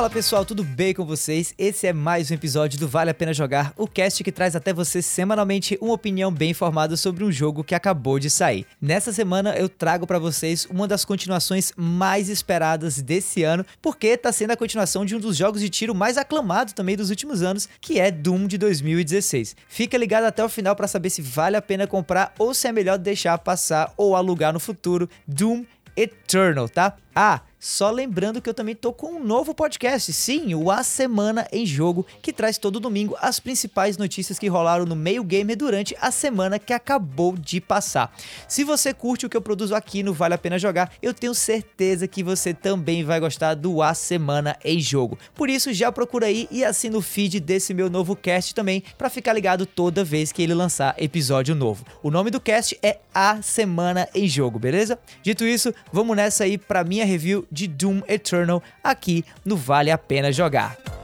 Fala pessoal, tudo bem com vocês? Esse é mais um episódio do Vale a Pena Jogar, o cast que traz até você semanalmente uma opinião bem informada sobre um jogo que acabou de sair. Nessa semana eu trago para vocês uma das continuações mais esperadas desse ano, porque tá sendo a continuação de um dos jogos de tiro mais aclamados também dos últimos anos, que é Doom de 2016. Fica ligado até o final para saber se vale a pena comprar ou se é melhor deixar passar ou alugar no futuro Doom Eternal, tá? Ah, só lembrando que eu também tô com um novo podcast, sim, o A Semana em Jogo, que traz todo domingo as principais notícias que rolaram no meio gamer durante a semana que acabou de passar. Se você curte o que eu produzo aqui no Vale a Pena Jogar, eu tenho certeza que você também vai gostar do A Semana em Jogo. Por isso, já procura aí e assina o feed desse meu novo cast também, para ficar ligado toda vez que ele lançar episódio novo. O nome do cast é A Semana em Jogo, beleza? Dito isso, vamos nessa aí para minha review de Doom Eternal aqui no Vale a Pena Jogar.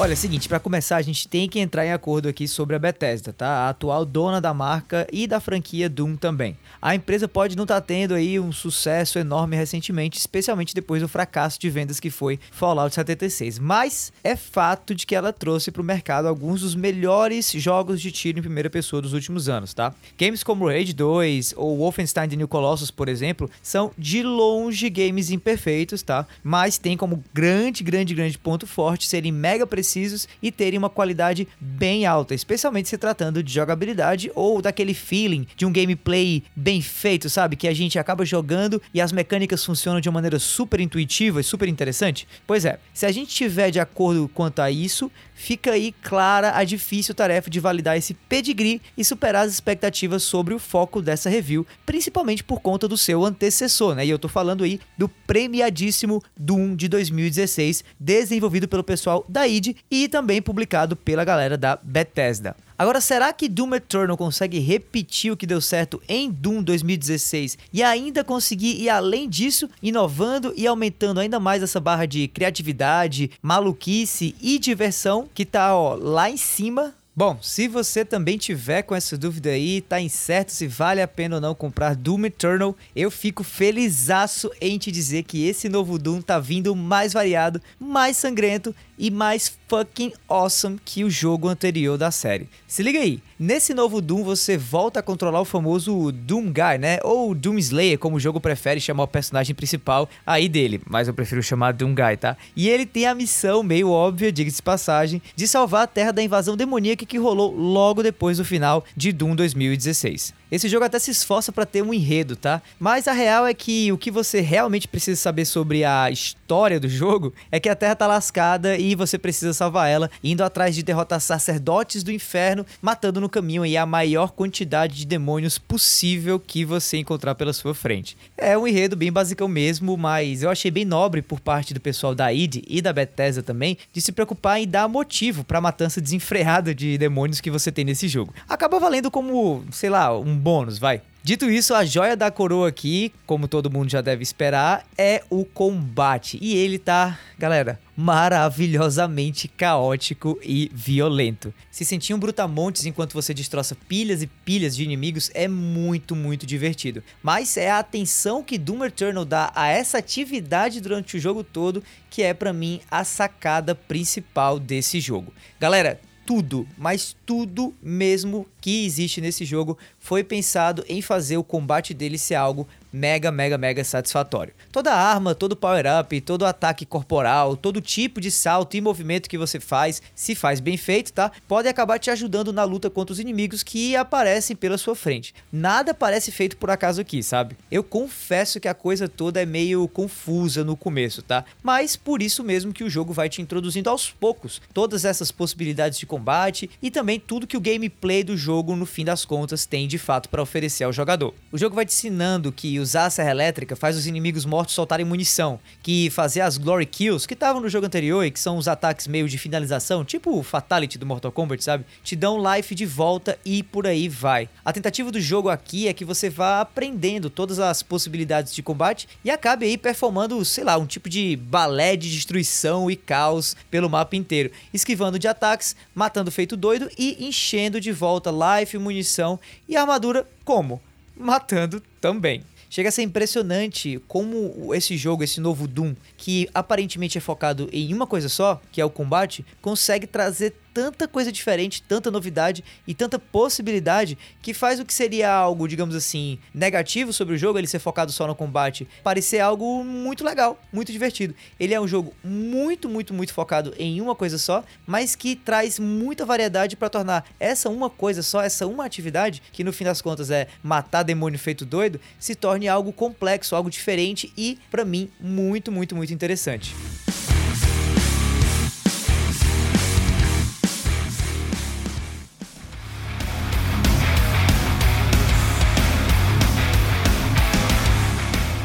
Olha, é o seguinte, para começar, a gente tem que entrar em acordo aqui sobre a Bethesda, tá? A atual dona da marca e da franquia Doom também. A empresa pode não estar tá tendo aí um sucesso enorme recentemente, especialmente depois do fracasso de vendas que foi Fallout 76, mas é fato de que ela trouxe para o mercado alguns dos melhores jogos de tiro em primeira pessoa dos últimos anos, tá? Games como Raid 2 ou Wolfenstein The New Colossus, por exemplo, são de longe games imperfeitos, tá? Mas tem como grande, grande, grande ponto forte serem mega precisos precisos e terem uma qualidade bem alta, especialmente se tratando de jogabilidade ou daquele feeling de um gameplay bem feito, sabe? Que a gente acaba jogando e as mecânicas funcionam de uma maneira super intuitiva e super interessante. Pois é, se a gente tiver de acordo quanto a isso, fica aí clara a difícil tarefa de validar esse pedigree e superar as expectativas sobre o foco dessa review, principalmente por conta do seu antecessor, né? E eu tô falando aí do premiadíssimo Doom de 2016, desenvolvido pelo pessoal da id e também publicado pela galera da Bethesda. Agora, será que Doom Eternal consegue repetir o que deu certo em Doom 2016 e ainda conseguir ir além disso, inovando e aumentando ainda mais essa barra de criatividade, maluquice e diversão que tá ó, lá em cima Bom, se você também tiver com essa dúvida aí, tá incerto se vale a pena ou não comprar Doom Eternal, eu fico felizaço em te dizer que esse novo Doom tá vindo mais variado, mais sangrento e mais fucking awesome que o jogo anterior da série. Se liga aí, nesse novo Doom você volta a controlar o famoso Doom Guy, né? Ou Doom Slayer, como o jogo prefere chamar o personagem principal aí dele, mas eu prefiro chamar Doom Guy, tá? E ele tem a missão meio óbvia, diga-se passagem, de salvar a Terra da invasão demoníaca que rolou logo depois do final de Doom 2016. Esse jogo até se esforça para ter um enredo, tá? Mas a real é que o que você realmente precisa saber sobre a história do jogo é que a Terra tá lascada e você precisa salvar ela, indo atrás de derrotar sacerdotes do inferno, matando no caminho aí a maior quantidade de demônios possível que você encontrar pela sua frente. É um enredo bem basicão mesmo, mas eu achei bem nobre por parte do pessoal da id e da Bethesda também de se preocupar em dar motivo para a matança desenfreada de demônios que você tem nesse jogo. Acaba valendo como, sei lá, um bônus, vai. Dito isso, a joia da coroa aqui, como todo mundo já deve esperar, é o combate. E ele tá, galera, maravilhosamente caótico e violento. Se sentir um brutamontes enquanto você destroça pilhas e pilhas de inimigos é muito, muito divertido. Mas é a atenção que Doom Eternal dá a essa atividade durante o jogo todo que é para mim a sacada principal desse jogo. Galera, tudo, mas tudo mesmo que existe nesse jogo foi pensado em fazer o combate dele ser algo mega, mega, mega satisfatório. Toda arma, todo power-up, todo ataque corporal, todo tipo de salto e movimento que você faz, se faz bem feito, tá? Pode acabar te ajudando na luta contra os inimigos que aparecem pela sua frente. Nada parece feito por acaso aqui, sabe? Eu confesso que a coisa toda é meio confusa no começo, tá? Mas por isso mesmo que o jogo vai te introduzindo aos poucos todas essas possibilidades de combate e também tudo que o gameplay do jogo, no fim das contas, tem de fato para oferecer ao jogador. O jogo vai te ensinando que usar a serra elétrica faz os inimigos mortos soltarem munição, que fazer as Glory Kills, que estavam no jogo anterior e que são os ataques meio de finalização, tipo o Fatality do Mortal Kombat, sabe? Te dão life de volta e por aí vai. A tentativa do jogo aqui é que você vá aprendendo todas as possibilidades de combate e acabe aí performando, sei lá, um tipo de balé de destruição e caos pelo mapa inteiro, esquivando de ataques, matando feito doido e enchendo de volta life, munição e armadura como? Matando também. Chega a ser impressionante como esse jogo, esse novo Doom, que aparentemente é focado em uma coisa só, que é o combate, consegue trazer tanta coisa diferente, tanta novidade e tanta possibilidade que faz o que seria algo, digamos assim, negativo sobre o jogo, ele ser focado só no combate, parecer algo muito legal, muito divertido. Ele é um jogo muito, muito, muito focado em uma coisa só, mas que traz muita variedade para tornar essa uma coisa só, essa uma atividade, que no fim das contas é matar demônio feito doido, se torne algo complexo, algo diferente e, para mim, muito, muito, muito interessante.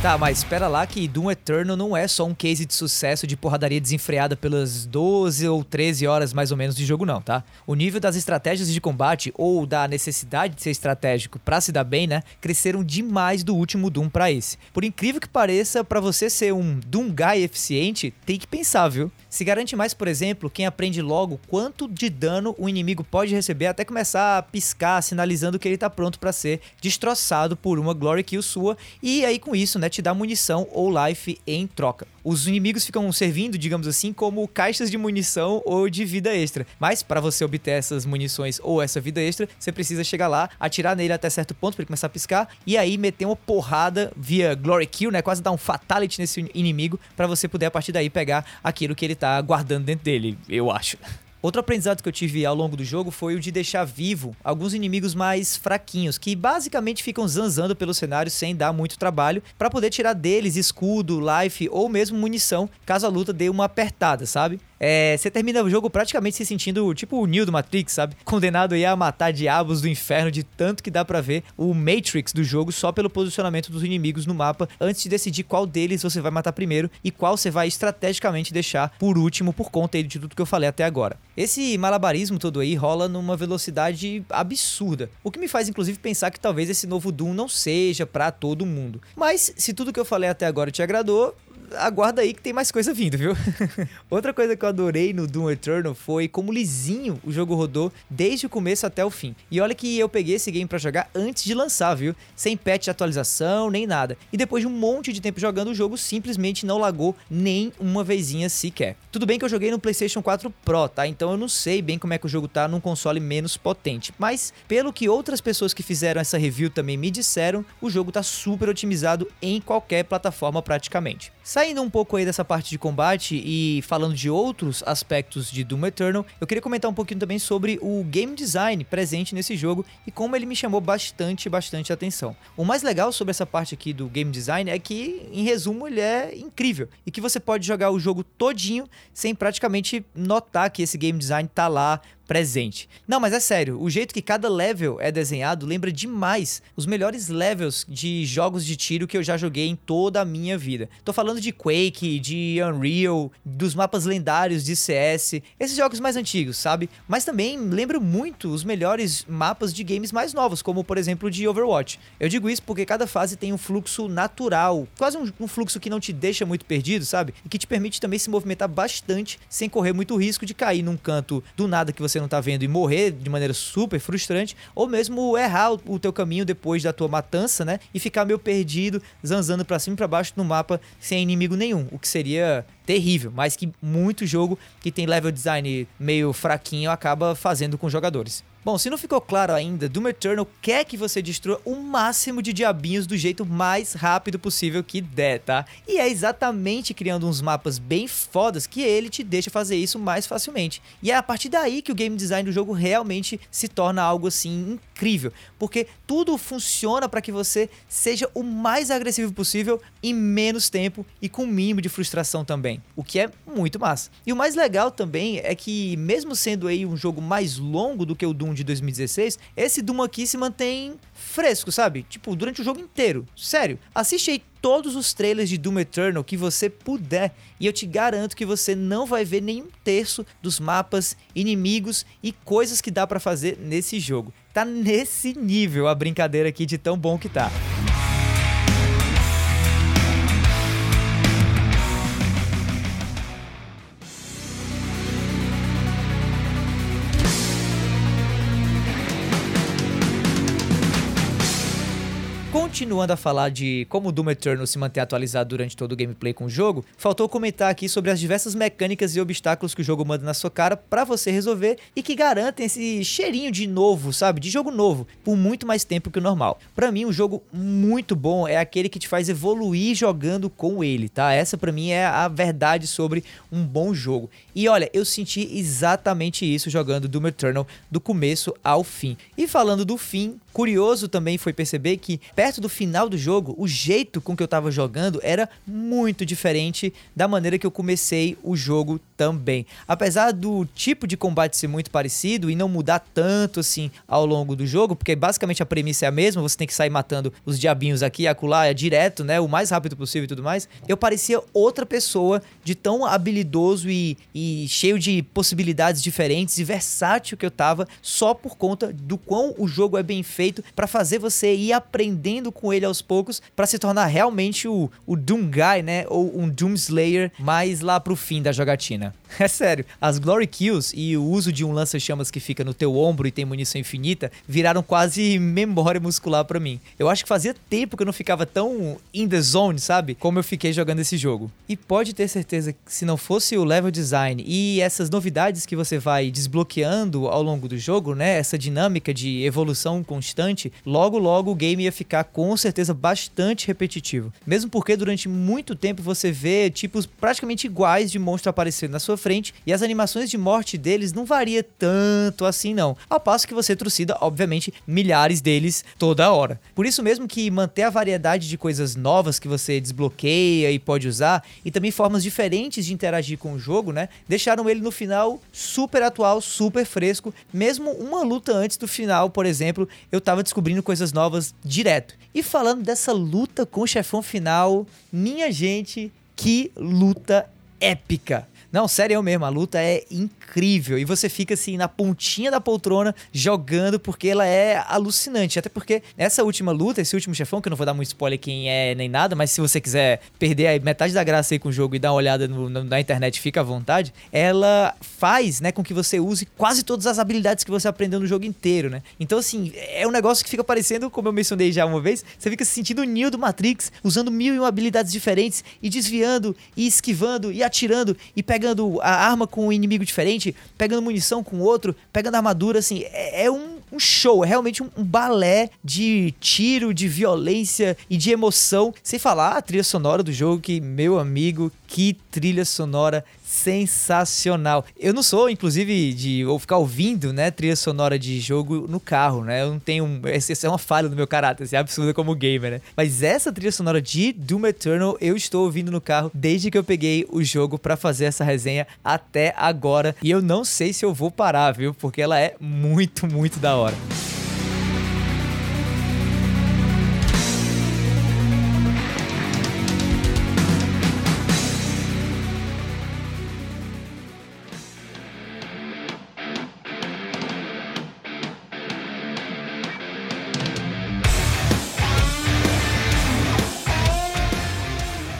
Tá, mas espera lá que Doom Eternal não é só um case de sucesso de porradaria desenfreada pelas 12 ou 13 horas mais ou menos de jogo não, tá? O nível das estratégias de combate ou da necessidade de ser estratégico para se dar bem, né, cresceram demais do último Doom para esse. Por incrível que pareça, para você ser um Doom guy eficiente, tem que pensar, viu? Se garante mais, por exemplo, quem aprende logo quanto de dano o inimigo pode receber até começar a piscar, sinalizando que ele tá pronto para ser destroçado por uma Glory Kill sua, e aí com isso, né, te dá munição ou life em troca. Os inimigos ficam servindo, digamos assim, como caixas de munição ou de vida extra. Mas para você obter essas munições ou essa vida extra, você precisa chegar lá, atirar nele até certo ponto para ele começar a piscar e aí meter uma porrada via Glory Kill, né, quase dar um fatality nesse inimigo para você poder a partir daí pegar aquilo que ele tá guardando dentro dele, eu acho. Outro aprendizado que eu tive ao longo do jogo foi o de deixar vivo alguns inimigos mais fraquinhos, que basicamente ficam zanzando pelo cenário sem dar muito trabalho, para poder tirar deles escudo, life ou mesmo munição, caso a luta dê uma apertada, sabe? É, você termina o jogo praticamente se sentindo tipo o Neo do Matrix, sabe? Condenado aí a matar diabos do inferno de tanto que dá para ver o Matrix do jogo só pelo posicionamento dos inimigos no mapa antes de decidir qual deles você vai matar primeiro e qual você vai estrategicamente deixar por último por conta de tudo que eu falei até agora. Esse malabarismo todo aí rola numa velocidade absurda, o que me faz inclusive pensar que talvez esse novo Doom não seja para todo mundo. Mas se tudo que eu falei até agora te agradou, aguarda aí que tem mais coisa vindo, viu? Outra coisa que eu adorei no Doom Eternal foi como lisinho o jogo rodou desde o começo até o fim. E olha que eu peguei esse game para jogar antes de lançar, viu? Sem patch de atualização, nem nada. E depois de um monte de tempo jogando o jogo, simplesmente não lagou nem uma vezinha sequer. Tudo bem que eu joguei no PlayStation 4 Pro, tá? Então eu não sei bem como é que o jogo tá num console menos potente. Mas, pelo que outras pessoas que fizeram essa review também me disseram, o jogo tá super otimizado em qualquer plataforma praticamente. Saindo um pouco aí dessa parte de combate e falando de outros aspectos de Doom Eternal, eu queria comentar um pouquinho também sobre o game design presente nesse jogo e como ele me chamou bastante, bastante atenção. O mais legal sobre essa parte aqui do game design é que, em resumo, ele é incrível e que você pode jogar o jogo todinho sem praticamente notar que esse game design tá lá presente. Não, mas é sério, o jeito que cada level é desenhado lembra demais os melhores levels de jogos de tiro que eu já joguei em toda a minha vida. Tô falando de Quake, de Unreal, dos mapas lendários de CS, esses jogos mais antigos, sabe? Mas também lembro muito os melhores mapas de games mais novos, como por exemplo de Overwatch. Eu digo isso porque cada fase tem um fluxo natural, quase um, um fluxo que não te deixa muito perdido, sabe? E que te permite também se movimentar bastante sem correr muito risco de cair num canto do nada que você você não tá vendo e morrer de maneira super frustrante, ou mesmo errar o teu caminho depois da tua matança, né? E ficar meio perdido, zanzando para cima e pra baixo no mapa sem inimigo nenhum, o que seria terrível, mas que muito jogo que tem level design meio fraquinho acaba fazendo com jogadores. Bom, se não ficou claro ainda, Doom Eternal quer que você destrua o máximo de diabinhos do jeito mais rápido possível que der, tá? E é exatamente criando uns mapas bem fodas que ele te deixa fazer isso mais facilmente. E é a partir daí que o game design do jogo realmente se torna algo assim incrível, porque tudo funciona para que você seja o mais agressivo possível em menos tempo e com o mínimo de frustração também. o que é muito massa. E o mais legal também é que, mesmo sendo aí um jogo mais longo do que o Doom de 2016, esse Doom aqui se mantém fresco, sabe? Tipo, durante o jogo inteiro. Sério, assiste aí todos os trailers de Doom Eternal que você puder e eu te garanto que você não vai ver nenhum terço dos mapas, inimigos e coisas que dá para fazer nesse jogo. Tá nesse nível a brincadeira aqui de tão bom que tá. Continuando a falar de como o Doom Eternal se manter atualizado durante todo o gameplay com o jogo, faltou comentar aqui sobre as diversas mecânicas e obstáculos que o jogo manda na sua cara para você resolver e que garantem esse cheirinho de novo, sabe? De jogo novo, por muito mais tempo que o normal. Para mim, um jogo muito bom é aquele que te faz evoluir jogando com ele, tá? Essa para mim é a verdade sobre um bom jogo. E olha, eu senti exatamente isso jogando Doom Eternal do começo ao fim. E falando do fim, curioso também foi perceber que perto do do final do jogo, o jeito com que eu tava jogando era muito diferente da maneira que eu comecei o jogo também. Apesar do tipo de combate ser muito parecido e não mudar tanto assim ao longo do jogo, porque basicamente a premissa é a mesma, você tem que sair matando os diabinhos aqui e acolá, é direto, né, o mais rápido possível e tudo mais, eu parecia outra pessoa de tão habilidoso e, e cheio de possibilidades diferentes e versátil que eu tava só por conta do quão o jogo é bem feito para fazer você ir aprendendo com ele aos poucos para se tornar realmente o, o Doom Guy, né? Ou um Doom Slayer mais lá pro fim da jogatina. É sério, as Glory Kills e o uso de um lança-chamas que fica no teu ombro e tem munição infinita viraram quase memória muscular para mim. Eu acho que fazia tempo que eu não ficava tão in the zone, sabe? Como eu fiquei jogando esse jogo. E pode ter certeza que se não fosse o level design e essas novidades que você vai desbloqueando ao longo do jogo, né? Essa dinâmica de evolução constante, logo logo o game ia ficar com certeza bastante repetitivo. Mesmo porque durante muito tempo você vê tipos praticamente iguais de monstro aparecendo na sua frente e as animações de morte deles não varia tanto assim não. Ao passo que você trucida, obviamente, milhares deles toda hora. Por isso mesmo que manter a variedade de coisas novas que você desbloqueia e pode usar e também formas diferentes de interagir com o jogo, né? Deixaram ele no final super atual, super fresco. Mesmo uma luta antes do final, por exemplo, eu tava descobrindo coisas novas direto. E falando dessa luta com o chefão final, minha gente, que luta épica! Não, sério eu mesmo, a luta é incrível. E você fica assim na pontinha da poltrona jogando porque ela é alucinante. Até porque essa última luta, esse último chefão, que eu não vou dar muito spoiler quem é nem nada, mas se você quiser perder metade da graça aí com o jogo e dar uma olhada no, no, na internet, fica à vontade. Ela faz, né, com que você use quase todas as habilidades que você aprendeu no jogo inteiro, né? Então, assim, é um negócio que fica parecendo, como eu mencionei já uma vez, você fica se sentindo o Neo do Matrix, usando mil e uma habilidades diferentes e desviando e esquivando e atirando e pegando a arma com um inimigo diferente, pegando munição com outro, pegando armadura, assim, é, é um, um, show, é realmente um, um, balé de tiro, de violência e de emoção. Sem falar a trilha sonora do jogo, que, meu amigo, que trilha sonora sensacional. Eu não sou, inclusive, de ou ficar ouvindo, né, trilha sonora de jogo no carro, né? Eu não tenho. Essa é uma falha do meu caráter, assim, absurda como gamer, né? Mas essa trilha sonora de Doom Eternal eu estou ouvindo no carro desde que eu peguei o jogo para fazer essa resenha até agora. E eu não sei se eu vou parar, viu? Porque ela é muito, muito da hora.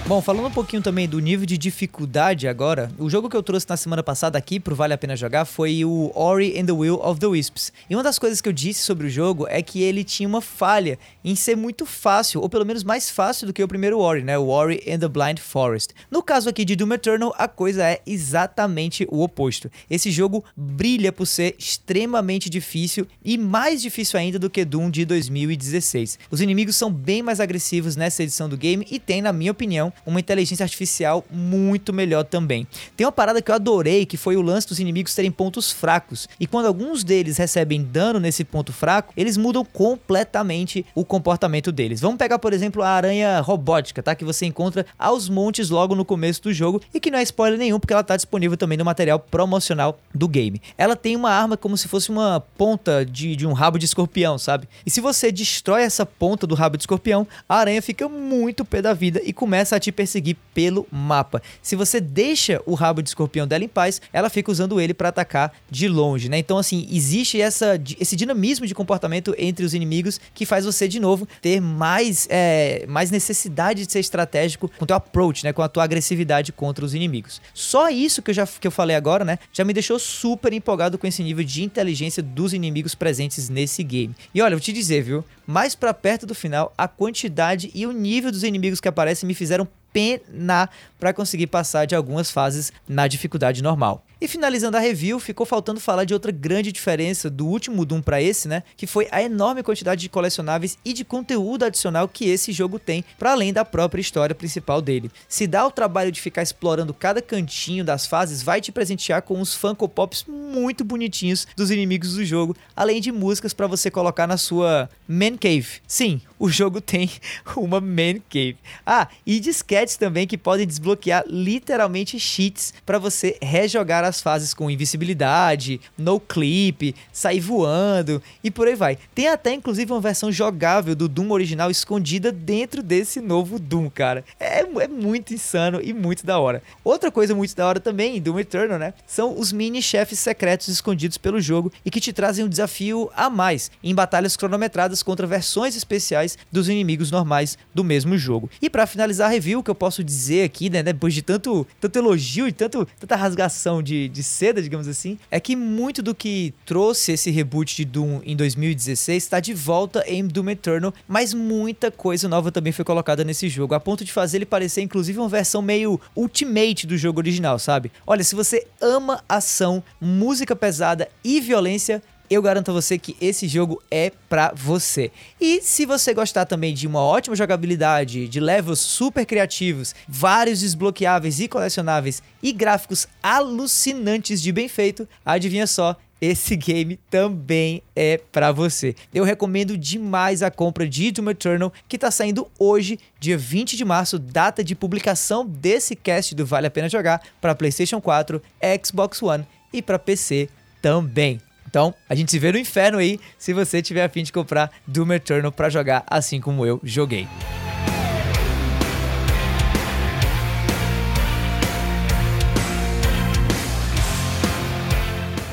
Bom, falando um pouquinho também do nível de dificuldade agora, o jogo que eu trouxe na semana passada aqui pro Vale a Pena Jogar foi o Ori and the Will of the Wisps. E uma das coisas que eu disse sobre o jogo é que ele tinha uma falha em ser muito fácil, ou pelo menos mais fácil do que o primeiro Ori, né? O Ori and the Blind Forest. No caso aqui de Doom Eternal, a coisa é exatamente o oposto. Esse jogo brilha por ser extremamente difícil e mais difícil ainda do que Doom de 2016. Os inimigos são bem mais agressivos nessa edição do game e tem, na minha opinião, uma inteligência artificial muito melhor também. Tem uma parada que eu adorei, que foi o lance dos inimigos terem pontos fracos. E quando alguns deles recebem dano nesse ponto fraco, eles mudam completamente o comportamento deles. Vamos pegar, por exemplo, a aranha robótica, tá? Que você encontra aos montes logo no começo do jogo e que não é spoiler nenhum, porque ela tá disponível também no material promocional do game. Ela tem uma arma como se fosse uma ponta de, de um rabo de escorpião, sabe? E se você destrói essa ponta do rabo de escorpião, a aranha fica muito pé da vida e começa a te perseguir pelo mapa. Se você deixa o rabo de escorpião dela em paz, ela fica usando ele para atacar de longe, né? Então, assim, existe essa, esse dinamismo de comportamento entre os inimigos que faz você, de novo, ter mais, é, mais necessidade de ser estratégico com o teu approach, né? Com a tua agressividade contra os inimigos. Só isso que eu já que eu falei agora, né? Já me deixou super empolgado com esse nível de inteligência dos inimigos presentes nesse game. E olha, vou te dizer, viu? Mais para perto do final, a quantidade e o nível dos inimigos que aparecem me fizeram penar para conseguir passar de algumas fases na dificuldade normal. E finalizando a review, ficou faltando falar de outra grande diferença do último Doom para esse, né? Que foi a enorme quantidade de colecionáveis e de conteúdo adicional que esse jogo tem, para além da própria história principal dele. Se dá o trabalho de ficar explorando cada cantinho das fases, vai te presentear com uns Funko Pops muito bonitinhos dos inimigos do jogo, além de músicas para você colocar na sua Man Cave. Sim, o jogo tem uma Man Cave. Ah, e disquetes também que podem desbloquear literalmente cheats para você rejogar as fases com invisibilidade, no clip, sair voando e por aí vai. Tem até inclusive uma versão jogável do Doom original escondida dentro desse novo Doom, cara. É, é muito insano e muito da hora. Outra coisa muito da hora também Doom Eternal, né? São os mini chefes secretos escondidos pelo jogo e que te trazem um desafio a mais em batalhas cronometradas contra versões especiais dos inimigos normais do mesmo jogo. E para finalizar a review, o que eu posso dizer aqui, né, depois de tanto, tanto elogio e tanto, tanta rasgação de de, seda, digamos assim, é que muito do que trouxe esse reboot de Doom em 2016 está de volta em Doom Eternal, mas muita coisa nova também foi colocada nesse jogo, a ponto de fazer ele parecer inclusive uma versão meio ultimate do jogo original, sabe? Olha, se você ama ação, música pesada e violência, eu garanto a você que esse jogo é para você. E se você gostar também de uma ótima jogabilidade, de levels super criativos, vários desbloqueáveis e colecionáveis e gráficos alucinantes de bem feito, adivinha só, esse game também é para você. Eu recomendo demais a compra de Doom Eternal, que está saindo hoje, dia 20 de março, data de publicação desse cast do Vale a Pena Jogar para PlayStation 4, Xbox One e para PC também. Então, a gente se vê no inferno aí se você tiver a fim de comprar Doom Eternal para jogar assim como eu joguei.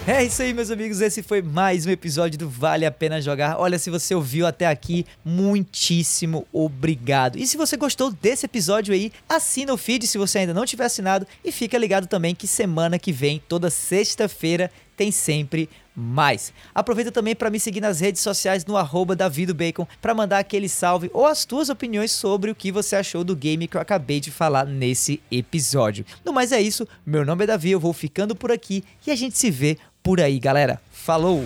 É isso aí, meus amigos. Esse foi mais um episódio do Vale a Pena Jogar. Olha, se você ouviu até aqui, muitíssimo obrigado. E se você gostou desse episódio aí, assina o feed se você ainda não tiver assinado. E fica ligado também que semana que vem, toda sexta-feira, tem sempre mais. Aproveita também para me seguir nas redes sociais no arroba davidobacon para mandar aquele salve ou as tuas opiniões sobre o que você achou do game que eu acabei de falar nesse episódio. No mais é isso, meu nome é Davi, eu vou ficando por aqui e a gente se vê por aí, galera. Falou!